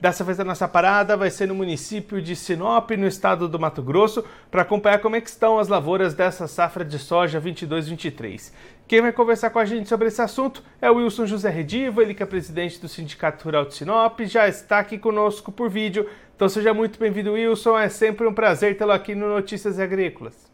Dessa vez a nossa parada vai ser no município de Sinop, no estado do Mato Grosso, para acompanhar como é estão as lavouras dessa safra de soja 22-23. Quem vai conversar com a gente sobre esse assunto é o Wilson José Redivo, ele que é presidente do Sindicato Rural de Sinop, já está aqui conosco por vídeo. Então seja muito bem-vindo, Wilson. É sempre um prazer tê-lo aqui no Notícias Agrícolas.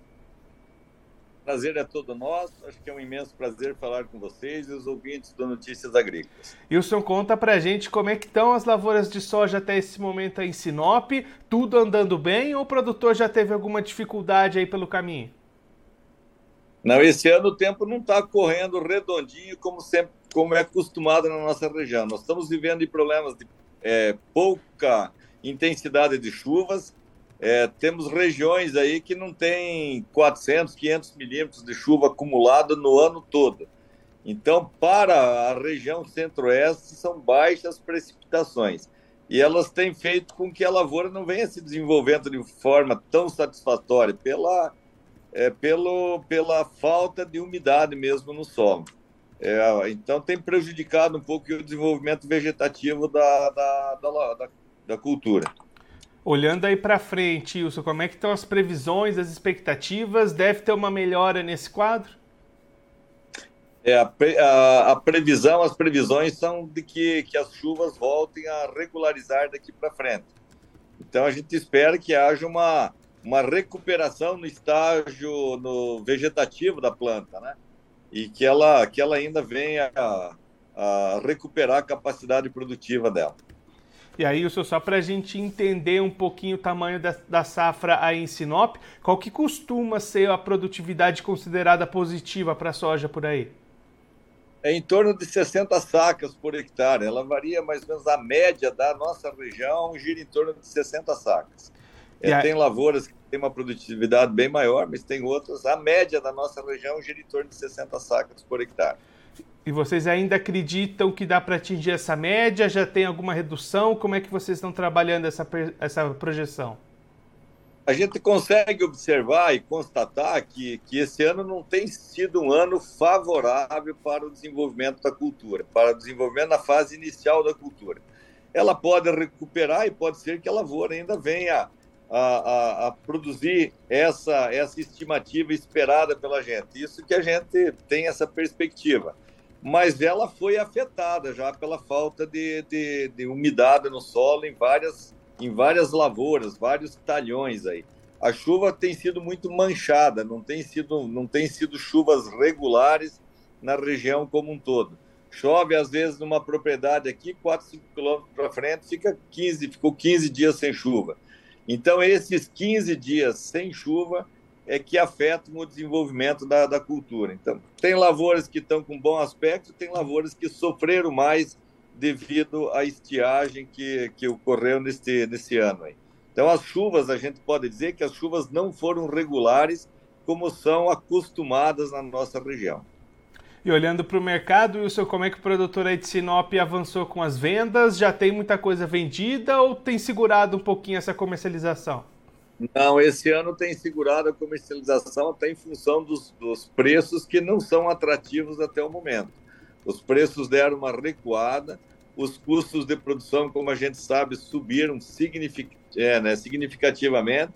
Prazer é todo nosso. Acho que é um imenso prazer falar com vocês e os ouvintes do Notícias Agrícolas. Wilson, conta pra gente como é que estão as lavouras de soja até esse momento aí em Sinop. Tudo andando bem ou o produtor já teve alguma dificuldade aí pelo caminho? Não, esse ano o tempo não está correndo redondinho como sempre, como é acostumado na nossa região. Nós estamos vivendo em problemas de é, pouca intensidade de chuvas é, temos regiões aí que não tem 400, 500 milímetros de chuva acumulada no ano todo. Então, para a região centro-oeste, são baixas precipitações. E elas têm feito com que a lavoura não venha se desenvolvendo de forma tão satisfatória, pela, é, pelo, pela falta de umidade mesmo no solo. É, então, tem prejudicado um pouco o desenvolvimento vegetativo da, da, da, da, da cultura. Olhando aí para frente, Wilson, como é que estão as previsões, as expectativas? Deve ter uma melhora nesse quadro? É, a, a, a previsão, as previsões são de que, que as chuvas voltem a regularizar daqui para frente. Então a gente espera que haja uma, uma recuperação no estágio no vegetativo da planta, né? E que ela, que ela ainda venha a, a recuperar a capacidade produtiva dela. E aí, só para a gente entender um pouquinho o tamanho da, da, safra aí em Sinop, qual que costuma ser a produtividade considerada positiva para a soja por aí? É em torno de 60 sacas por hectare. Ela varia mais ou menos a média da nossa região, gira em torno de 60 sacas. É, aí... Tem lavouras que têm uma produtividade bem maior, mas tem outras. A média da nossa região gira em torno de 60 sacas por hectare. E vocês ainda acreditam que dá para atingir essa média? Já tem alguma redução? Como é que vocês estão trabalhando essa, essa projeção? A gente consegue observar e constatar que, que esse ano não tem sido um ano favorável para o desenvolvimento da cultura, para o desenvolvimento na fase inicial da cultura. Ela pode recuperar e pode ser que a lavoura ainda venha a, a, a, produzir essa, essa estimativa esperada pela gente. Isso que a gente tem essa perspectiva mas ela foi afetada já pela falta de, de, de, umidade no solo em várias, em várias lavouras, vários talhões aí. A chuva tem sido muito manchada, não tem sido, não tem sido chuvas regulares na região como um todo. Chove às vezes numa propriedade aqui, 4, 5 quilômetros para frente, fica 15, ficou 15 dias sem chuva. Então, esses 15 dias sem chuva é que afetam o desenvolvimento da, da cultura. Então, tem lavouras que estão com bom aspecto, tem lavouras que sofreram mais devido à estiagem que, que ocorreu neste, nesse ano. Aí. Então, as chuvas, a gente pode dizer que as chuvas não foram regulares como são acostumadas na nossa região. E olhando para o mercado, Wilson, como é que o produtor aí de Sinop avançou com as vendas? Já tem muita coisa vendida ou tem segurado um pouquinho essa comercialização? Não, esse ano tem segurado a comercialização até em função dos, dos preços que não são atrativos até o momento. Os preços deram uma recuada, os custos de produção, como a gente sabe, subiram signific, é, né, significativamente,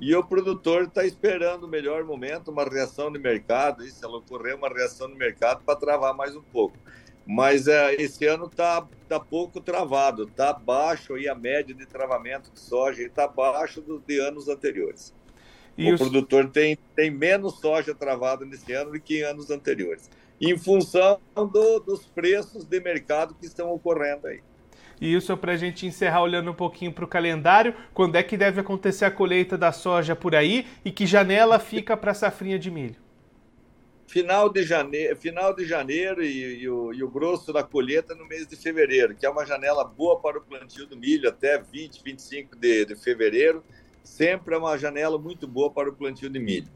e o produtor está esperando o melhor momento, uma reação de mercado, e se ela ocorrer, uma reação no mercado para travar mais um pouco mas é, esse ano está tá pouco travado, está baixo aí a média de travamento de soja, está abaixo de anos anteriores. E o os... produtor tem, tem menos soja travada nesse ano do que em anos anteriores, em função do, dos preços de mercado que estão ocorrendo aí. E isso para a gente encerrar olhando um pouquinho para o calendário, quando é que deve acontecer a colheita da soja por aí e que janela fica para a safrinha de milho? final de janeiro, final de janeiro e, e, o, e, o, grosso da colheita no mês de fevereiro, que é uma janela boa para o plantio do milho até 20, 25 de, de fevereiro. Sempre é uma janela muito boa para o plantio de milho.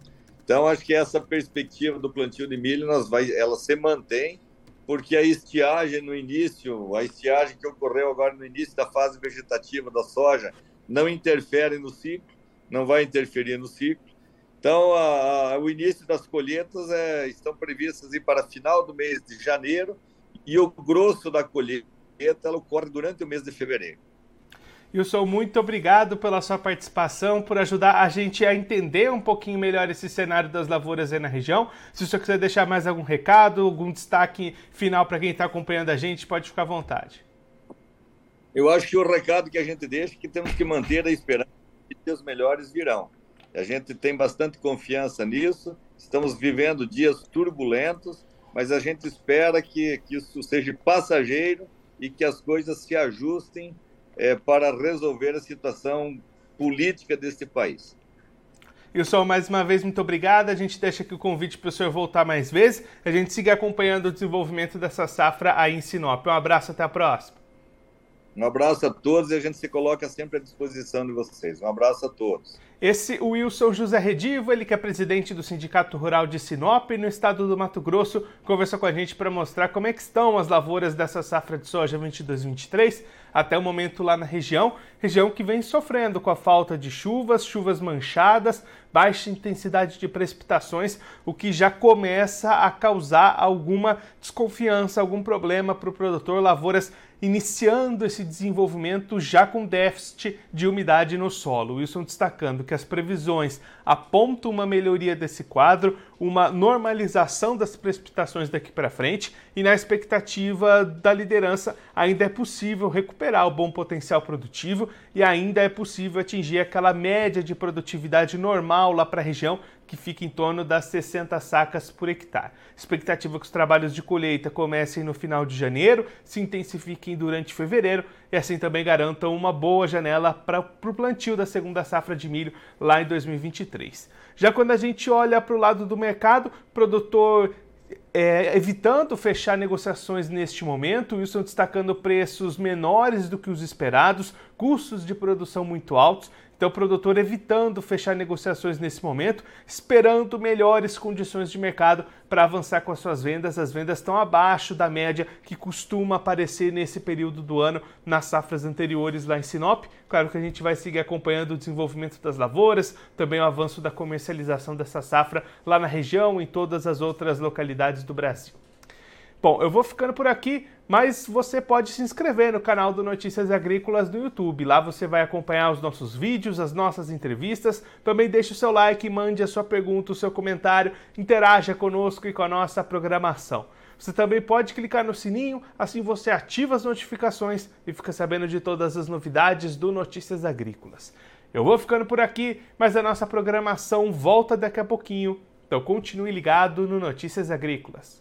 Então, acho que essa perspectiva do plantio de milho, nós vai, ela se mantém, porque a estiagem no início, a estiagem que ocorreu agora no início da fase vegetativa da soja, não interfere no ciclo, não vai interferir no ciclo. Então, a, a, o início das colheitas é, estão previstas para final do mês de janeiro e o grosso da colheita ela ocorre durante o mês de fevereiro. Wilson, muito obrigado pela sua participação, por ajudar a gente a entender um pouquinho melhor esse cenário das lavouras aí na região. Se o senhor quiser deixar mais algum recado, algum destaque final para quem está acompanhando a gente, pode ficar à vontade. Eu acho que o recado que a gente deixa é que temos que manter a esperança de que os melhores virão. A gente tem bastante confiança nisso, estamos vivendo dias turbulentos, mas a gente espera que, que isso seja passageiro e que as coisas se ajustem é, para resolver a situação política deste país. Wilson, mais uma vez, muito obrigado. A gente deixa aqui o convite para o senhor voltar mais vezes. A gente siga acompanhando o desenvolvimento dessa safra aí em Sinop. Um abraço, até a próxima. Um abraço a todos e a gente se coloca sempre à disposição de vocês. Um abraço a todos. Esse Wilson José Redivo, ele que é presidente do Sindicato Rural de Sinop, no estado do Mato Grosso, conversou com a gente para mostrar como é que estão as lavouras dessa safra de soja 22-23 até o momento lá na região, região que vem sofrendo com a falta de chuvas, chuvas manchadas, baixa intensidade de precipitações, o que já começa a causar alguma desconfiança, algum problema para o produtor, lavouras iniciando esse desenvolvimento já com déficit de umidade no solo. Wilson destacando que as previsões apontam uma melhoria desse quadro, uma normalização das precipitações daqui para frente e na expectativa da liderança ainda é possível recuperar o bom potencial produtivo e ainda é possível atingir aquela média de produtividade normal lá para a região que fica em torno das 60 sacas por hectare. Expectativa que os trabalhos de colheita comecem no final de janeiro, se intensifiquem durante fevereiro e assim também garantam uma boa janela para o plantio da segunda safra de milho lá em 2023. Já quando a gente olha para o lado do mercado, produtor é, evitando fechar negociações neste momento, Wilson destacando preços menores do que os esperados, custos de produção muito altos então, o produtor evitando fechar negociações nesse momento, esperando melhores condições de mercado para avançar com as suas vendas. As vendas estão abaixo da média que costuma aparecer nesse período do ano nas safras anteriores lá em Sinop. Claro que a gente vai seguir acompanhando o desenvolvimento das lavouras, também o avanço da comercialização dessa safra lá na região e em todas as outras localidades do Brasil. Bom, eu vou ficando por aqui, mas você pode se inscrever no canal do Notícias Agrícolas do YouTube. Lá você vai acompanhar os nossos vídeos, as nossas entrevistas. Também deixe o seu like, mande a sua pergunta, o seu comentário, interaja conosco e com a nossa programação. Você também pode clicar no sininho, assim você ativa as notificações e fica sabendo de todas as novidades do Notícias Agrícolas. Eu vou ficando por aqui, mas a nossa programação volta daqui a pouquinho. Então continue ligado no Notícias Agrícolas.